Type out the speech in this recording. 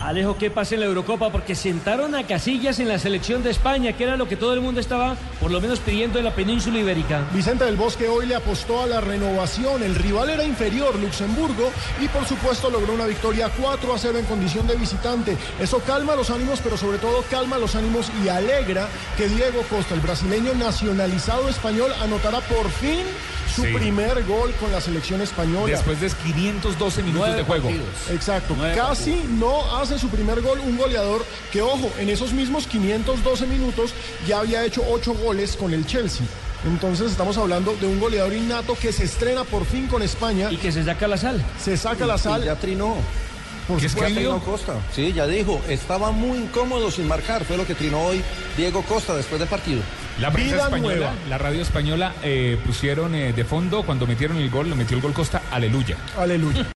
Alejo, ¿qué pasa en la Eurocopa? Porque sentaron a Casillas en la selección de España, que era lo que todo el mundo estaba, por lo menos, pidiendo en la península ibérica. Vicente del Bosque hoy le apostó a la renovación. El rival era inferior, Luxemburgo, y por supuesto logró una victoria 4 a 0 en condición de visitante. Eso calma los ánimos, pero sobre todo calma los ánimos y alegra que Diego Costa, el brasileño nacionalizado español, anotará por fin su Sí. primer gol con la selección española. Después de 512 minutos de juego. Exacto, casi no hace su primer gol un goleador que, ojo, en esos mismos 512 minutos ya había hecho 8 goles con el Chelsea. Entonces estamos hablando de un goleador innato que se estrena por fin con España, Y que se saca la sal. se saca la sal. Y ya trinó. por ¿Qué? Trinó Costa. Sí, ya dijo, estaba muy incómodo sin marcar. Fue lo que trinó hoy Diego Costa después del partido. La prensa Vida española, nueva. la radio española eh, pusieron eh, de fondo cuando metieron el gol, lo metió el gol Costa, aleluya. Aleluya.